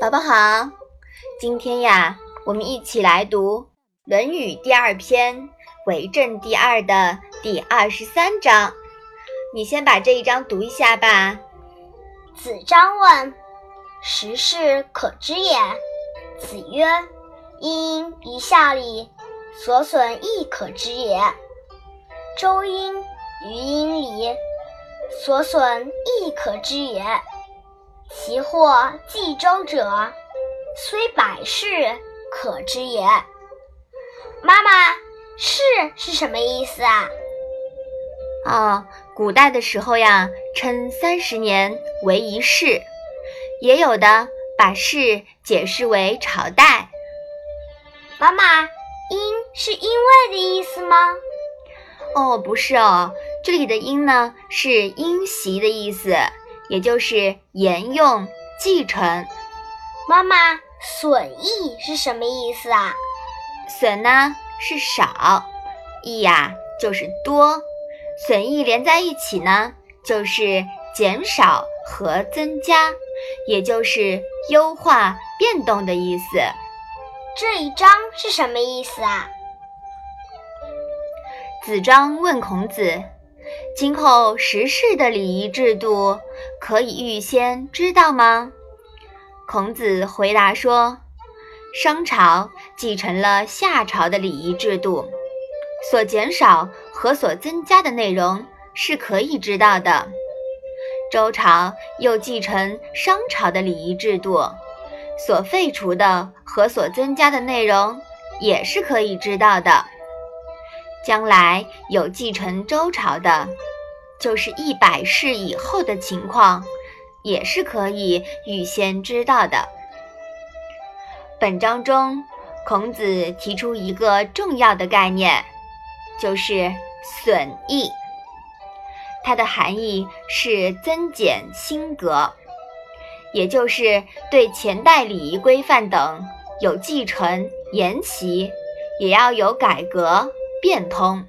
宝宝好，今天呀，我们一起来读《论语》第二篇《为政第二》的第二十三章。你先把这一章读一下吧。子张问：“时事可知也？”子曰：“一音一下里，所损亦可知也。周音于音里，所损亦可知也。”其或冀周者，虽百世，可知也。妈妈，世是什么意思啊？哦，古代的时候呀，称三十年为一世，也有的把世解释为朝代。妈妈，因是因为的意思吗？哦，不是哦，这里的因呢，是因袭的意思。也就是沿用、继承。妈妈，损益是什么意思啊？损呢是少，益呀就是多，损益连在一起呢，就是减少和增加，也就是优化、变动的意思。这一章是什么意思啊？子张问孔子。今后时事的礼仪制度可以预先知道吗？孔子回答说：“商朝继承了夏朝的礼仪制度，所减少和所增加的内容是可以知道的。周朝又继承商朝的礼仪制度，所废除的和所增加的内容也是可以知道的。”将来有继承周朝的，就是一百世以后的情况，也是可以预先知道的。本章中，孔子提出一个重要的概念，就是损益。它的含义是增减心格，也就是对前代礼仪规范等有继承沿袭，也要有改革。变通，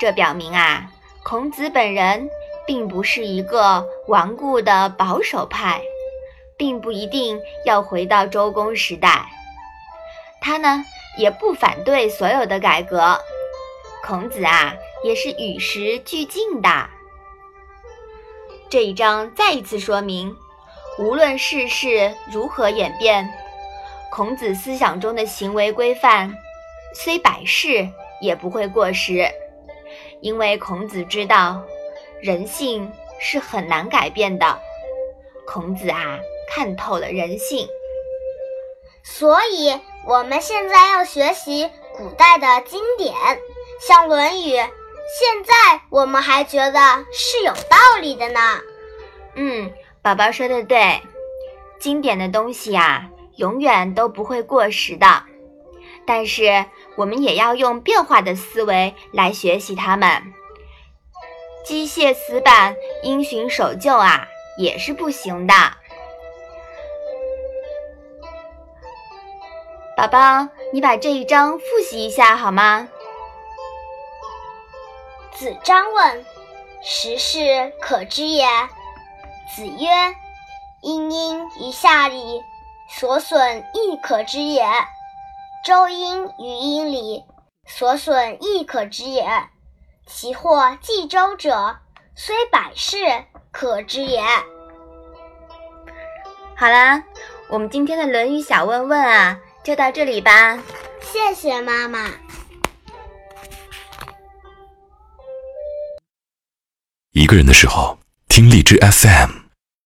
这表明啊，孔子本人并不是一个顽固的保守派，并不一定要回到周公时代。他呢，也不反对所有的改革。孔子啊，也是与时俱进的。这一章再一次说明，无论世事如何演变，孔子思想中的行为规范虽百世。也不会过时，因为孔子知道人性是很难改变的。孔子啊，看透了人性，所以我们现在要学习古代的经典，像《论语》，现在我们还觉得是有道理的呢。嗯，宝宝说的对，经典的东西啊，永远都不会过时的。但是。我们也要用变化的思维来学习它们。机械死板、因循守旧啊，也是不行的。宝宝，你把这一章复习一下好吗？子张问：“时事可知也？”子曰：“殷殷于夏里，所损亦可知也。”周音于音里，所损亦可知也。其或冀周者，虽百世，可知也。好啦，我们今天的《论语》小问问啊，就到这里吧。谢谢妈妈。一个人的时候，听荔枝 FM。